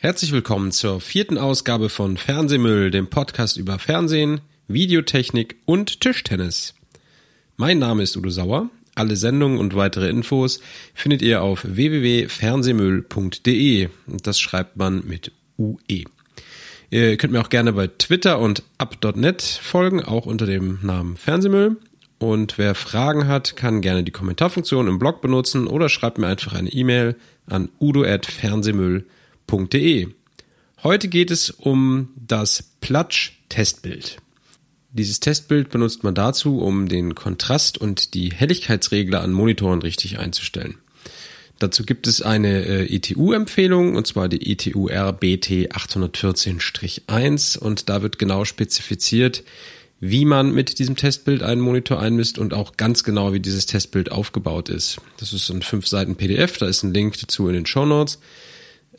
Herzlich willkommen zur vierten Ausgabe von Fernsehmüll, dem Podcast über Fernsehen, Videotechnik und Tischtennis. Mein Name ist Udo Sauer. Alle Sendungen und weitere Infos findet ihr auf www.fernsehmüll.de. Das schreibt man mit UE. Ihr könnt mir auch gerne bei Twitter und up.net folgen, auch unter dem Namen Fernsehmüll. Und wer Fragen hat, kann gerne die Kommentarfunktion im Blog benutzen oder schreibt mir einfach eine E-Mail an udo.fernsehmüll.de www.testbild.de. Heute geht es um das Platsch-Testbild. Dieses Testbild benutzt man dazu, um den Kontrast und die Helligkeitsregler an Monitoren richtig einzustellen. Dazu gibt es eine äh, ETU-Empfehlung, und zwar die ETU RBT 814-1, und da wird genau spezifiziert, wie man mit diesem Testbild einen Monitor einmisst und auch ganz genau, wie dieses Testbild aufgebaut ist. Das ist ein fünf Seiten PDF, da ist ein Link dazu in den Show Notes.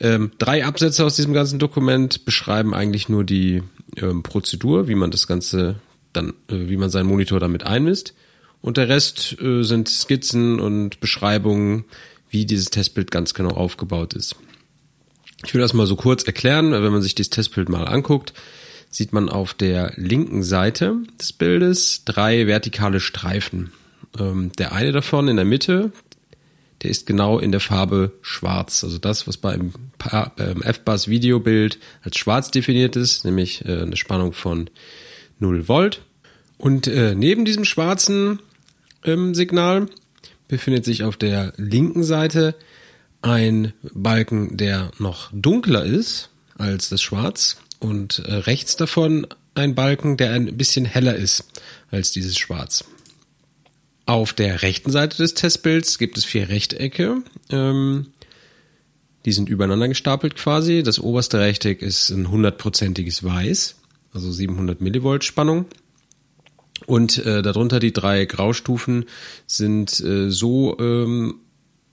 Ähm, drei Absätze aus diesem ganzen Dokument beschreiben eigentlich nur die ähm, Prozedur, wie man das Ganze dann, äh, wie man seinen Monitor damit einmisst. Und der Rest äh, sind Skizzen und Beschreibungen, wie dieses Testbild ganz genau aufgebaut ist. Ich will das mal so kurz erklären. Wenn man sich dieses Testbild mal anguckt, sieht man auf der linken Seite des Bildes drei vertikale Streifen. Ähm, der eine davon in der Mitte, der ist genau in der Farbe schwarz. Also das, was beim F-Bus Videobild als schwarz definiert ist, nämlich äh, eine Spannung von 0 Volt. Und äh, neben diesem schwarzen ähm, Signal befindet sich auf der linken Seite ein Balken, der noch dunkler ist als das Schwarz und äh, rechts davon ein Balken, der ein bisschen heller ist als dieses Schwarz. Auf der rechten Seite des Testbilds gibt es vier Rechtecke. Ähm, die sind übereinander gestapelt quasi. Das oberste Rechteck ist ein hundertprozentiges Weiß, also 700 Millivolt Spannung. Und äh, darunter die drei Graustufen sind äh, so ähm,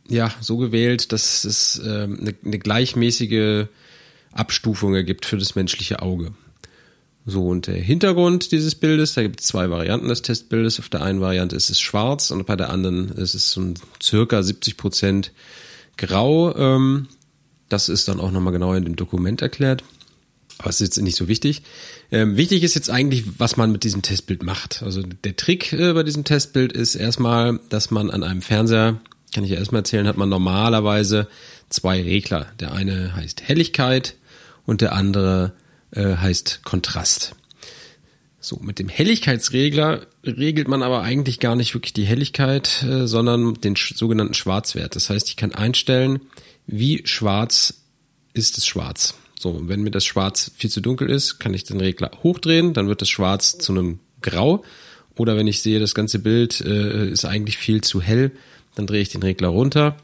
ja so gewählt, dass es äh, eine, eine gleichmäßige Abstufung ergibt für das menschliche Auge. So, und der Hintergrund dieses Bildes, da gibt es zwei Varianten des Testbildes. Auf der einen Variante ist es schwarz und bei der anderen ist es so circa 70 Prozent grau. Ähm, das ist dann auch nochmal genau in dem Dokument erklärt. Aber es ist jetzt nicht so wichtig. Ähm, wichtig ist jetzt eigentlich, was man mit diesem Testbild macht. Also der Trick äh, bei diesem Testbild ist erstmal, dass man an einem Fernseher, kann ich ja erstmal erzählen, hat man normalerweise zwei Regler. Der eine heißt Helligkeit und der andere äh, heißt Kontrast. So, mit dem Helligkeitsregler regelt man aber eigentlich gar nicht wirklich die Helligkeit, äh, sondern den sogenannten Schwarzwert. Das heißt, ich kann einstellen, wie schwarz ist es schwarz. So, wenn mir das Schwarz viel zu dunkel ist, kann ich den Regler hochdrehen, dann wird das Schwarz zu einem Grau. Oder wenn ich sehe, das ganze Bild äh, ist eigentlich viel zu hell, dann drehe ich den Regler runter.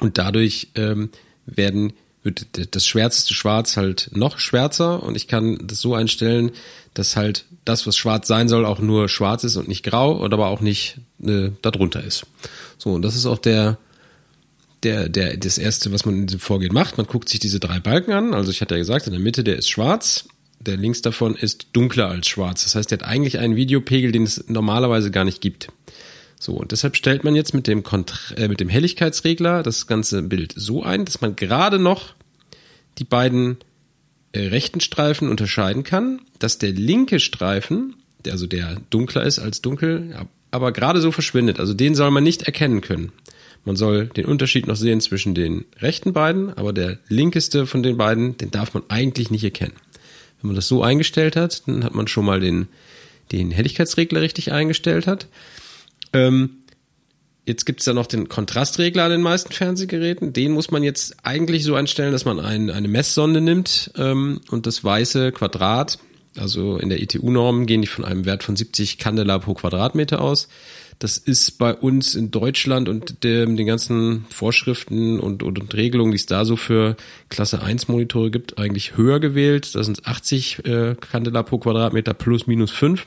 Und dadurch ähm, werden wird das schwärzeste Schwarz halt noch schwärzer und ich kann das so einstellen, dass halt das, was schwarz sein soll, auch nur schwarz ist und nicht grau oder aber auch nicht äh, darunter ist. So, und das ist auch der, der, der, das erste, was man in diesem Vorgehen macht. Man guckt sich diese drei Balken an. Also ich hatte ja gesagt, in der Mitte, der ist schwarz. Der links davon ist dunkler als schwarz. Das heißt, der hat eigentlich einen Videopegel, den es normalerweise gar nicht gibt. So, und deshalb stellt man jetzt mit dem, Kontra äh, mit dem Helligkeitsregler das ganze Bild so ein, dass man gerade noch die beiden äh, rechten Streifen unterscheiden kann, dass der linke Streifen, der also der dunkler ist als dunkel, aber gerade so verschwindet. Also den soll man nicht erkennen können. Man soll den Unterschied noch sehen zwischen den rechten beiden, aber der linkeste von den beiden, den darf man eigentlich nicht erkennen. Wenn man das so eingestellt hat, dann hat man schon mal den, den Helligkeitsregler richtig eingestellt hat. Ähm, jetzt gibt es ja noch den Kontrastregler an den meisten Fernsehgeräten. Den muss man jetzt eigentlich so einstellen, dass man ein, eine Messsonde nimmt ähm, und das weiße Quadrat, also in der ETU-Norm gehen die von einem Wert von 70 Candela pro Quadratmeter aus. Das ist bei uns in Deutschland und dem, den ganzen Vorschriften und, und, und Regelungen, die es da so für Klasse 1 Monitore gibt, eigentlich höher gewählt. Das sind 80 äh, Candela pro Quadratmeter plus minus 5.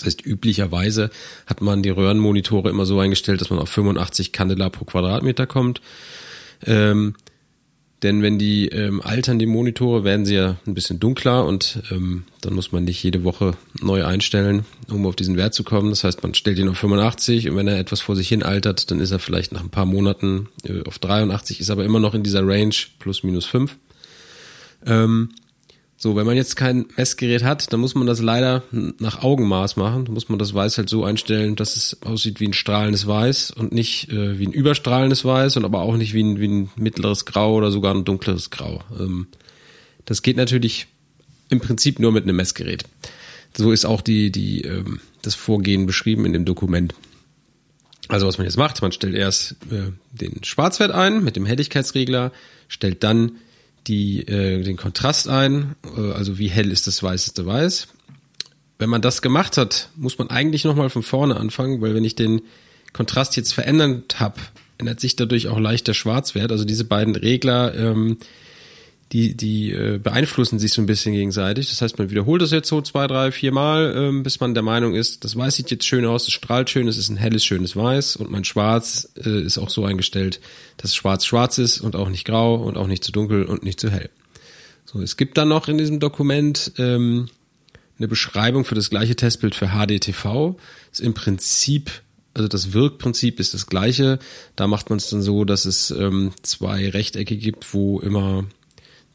Das heißt, üblicherweise hat man die Röhrenmonitore immer so eingestellt, dass man auf 85 Candela pro Quadratmeter kommt. Ähm, Denn wenn die ähm, altern, die Monitore, werden sie ja ein bisschen dunkler und ähm, dann muss man nicht jede Woche neu einstellen, um auf diesen Wert zu kommen. Das heißt, man stellt ihn auf 85 und wenn er etwas vor sich hin altert, dann ist er vielleicht nach ein paar Monaten äh, auf 83, ist aber immer noch in dieser Range plus minus 5. Ähm, so, wenn man jetzt kein Messgerät hat, dann muss man das leider nach Augenmaß machen. Da muss man das Weiß halt so einstellen, dass es aussieht wie ein strahlendes Weiß und nicht äh, wie ein überstrahlendes Weiß und aber auch nicht wie ein, wie ein mittleres Grau oder sogar ein dunkleres Grau. Ähm, das geht natürlich im Prinzip nur mit einem Messgerät. So ist auch die, die, ähm, das Vorgehen beschrieben in dem Dokument. Also was man jetzt macht, man stellt erst äh, den Schwarzwert ein mit dem Helligkeitsregler, stellt dann die, äh, den Kontrast ein, äh, also wie hell ist das weißeste Weiß. Wenn man das gemacht hat, muss man eigentlich nochmal von vorne anfangen, weil wenn ich den Kontrast jetzt verändert habe, ändert sich dadurch auch leicht der Schwarzwert. Also diese beiden Regler ähm, die, die äh, beeinflussen sich so ein bisschen gegenseitig. Das heißt, man wiederholt das jetzt so zwei, drei, vier Mal, ähm, bis man der Meinung ist, das Weiß sieht jetzt schön aus, es strahlt schön, es ist ein helles, schönes Weiß und mein Schwarz äh, ist auch so eingestellt, dass Schwarz schwarz ist und auch nicht grau und auch nicht zu dunkel und nicht zu hell. So, es gibt dann noch in diesem Dokument ähm, eine Beschreibung für das gleiche Testbild für HDTV. Das ist im Prinzip also das Wirkprinzip ist das gleiche. Da macht man es dann so, dass es ähm, zwei Rechtecke gibt, wo immer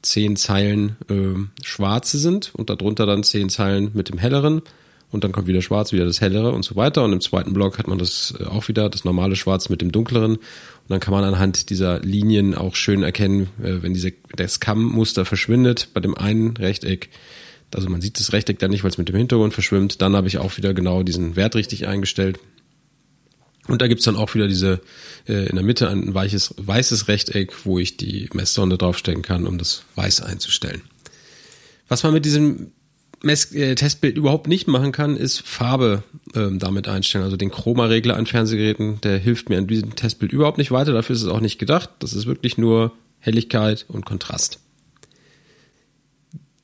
zehn Zeilen äh, schwarze sind und darunter dann zehn Zeilen mit dem helleren und dann kommt wieder schwarz, wieder das hellere und so weiter. Und im zweiten Block hat man das äh, auch wieder, das normale Schwarz mit dem dunkleren. Und dann kann man anhand dieser Linien auch schön erkennen, äh, wenn diese, das Kammmuster verschwindet bei dem einen Rechteck. Also man sieht das Rechteck dann nicht, weil es mit dem Hintergrund verschwimmt. Dann habe ich auch wieder genau diesen Wert richtig eingestellt. Und da gibt's dann auch wieder diese äh, in der Mitte ein weiches, weißes Rechteck, wo ich die Messsonde draufstecken kann, um das Weiß einzustellen. Was man mit diesem Mess äh, Testbild überhaupt nicht machen kann, ist Farbe ähm, damit einstellen. Also den Chroma-Regler an Fernsehgeräten, der hilft mir an diesem Testbild überhaupt nicht weiter. Dafür ist es auch nicht gedacht. Das ist wirklich nur Helligkeit und Kontrast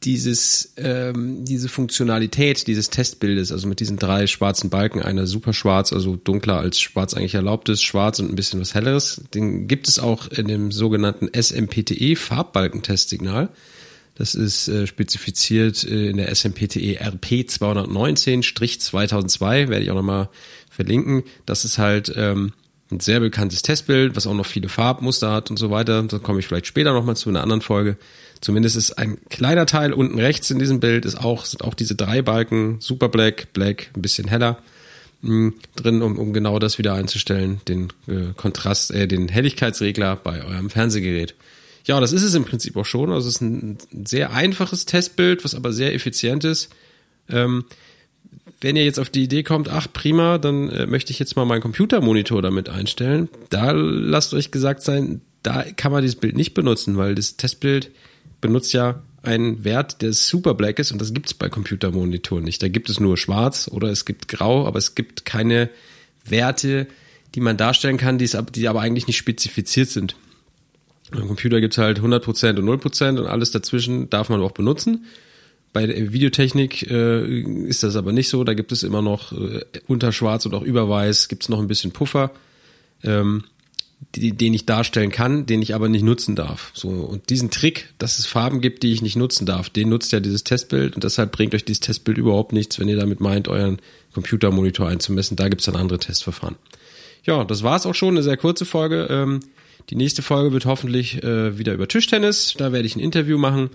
dieses, ähm, diese Funktionalität dieses Testbildes, also mit diesen drei schwarzen Balken, einer super schwarz, also dunkler als schwarz eigentlich erlaubt ist, schwarz und ein bisschen was helleres, den gibt es auch in dem sogenannten SMPTE Farbbalkentestsignal. Das ist äh, spezifiziert äh, in der SMPTE RP 219-2002, werde ich auch nochmal verlinken. Das ist halt ähm, ein sehr bekanntes Testbild, was auch noch viele Farbmuster hat und so weiter. Da komme ich vielleicht später nochmal zu einer anderen Folge. Zumindest ist ein kleiner Teil unten rechts in diesem Bild ist auch, sind auch diese drei Balken, Super Black, Black, ein bisschen heller mh, hm, drin, um, um genau das wieder einzustellen, den äh, Kontrast, äh, den Helligkeitsregler bei eurem Fernsehgerät. Ja, das ist es im Prinzip auch schon. Also es ist ein, ein sehr einfaches Testbild, was aber sehr effizient ist. Ähm, wenn ihr jetzt auf die Idee kommt, ach prima, dann äh, möchte ich jetzt mal meinen Computermonitor damit einstellen, da lasst euch gesagt sein, da kann man dieses Bild nicht benutzen, weil das Testbild benutzt ja einen Wert, der super black ist und das gibt es bei Computermonitoren nicht. Da gibt es nur schwarz oder es gibt grau, aber es gibt keine Werte, die man darstellen kann, die, es, die aber eigentlich nicht spezifiziert sind. Beim Computer gibt es halt 100% und 0% und alles dazwischen darf man auch benutzen. Bei der Videotechnik äh, ist das aber nicht so. Da gibt es immer noch äh, unter schwarz und auch über weiß gibt es noch ein bisschen Puffer. Ähm, die, den ich darstellen kann, den ich aber nicht nutzen darf. So und diesen Trick, dass es Farben gibt, die ich nicht nutzen darf, den nutzt ja dieses Testbild und deshalb bringt euch dieses Testbild überhaupt nichts, wenn ihr damit meint, euren Computermonitor einzumessen. Da gibt's dann andere Testverfahren. Ja, das war's auch schon, eine sehr kurze Folge. Ähm, die nächste Folge wird hoffentlich äh, wieder über Tischtennis. Da werde ich ein Interview machen.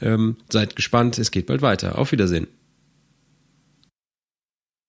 Ähm, seid gespannt, es geht bald weiter. Auf Wiedersehen.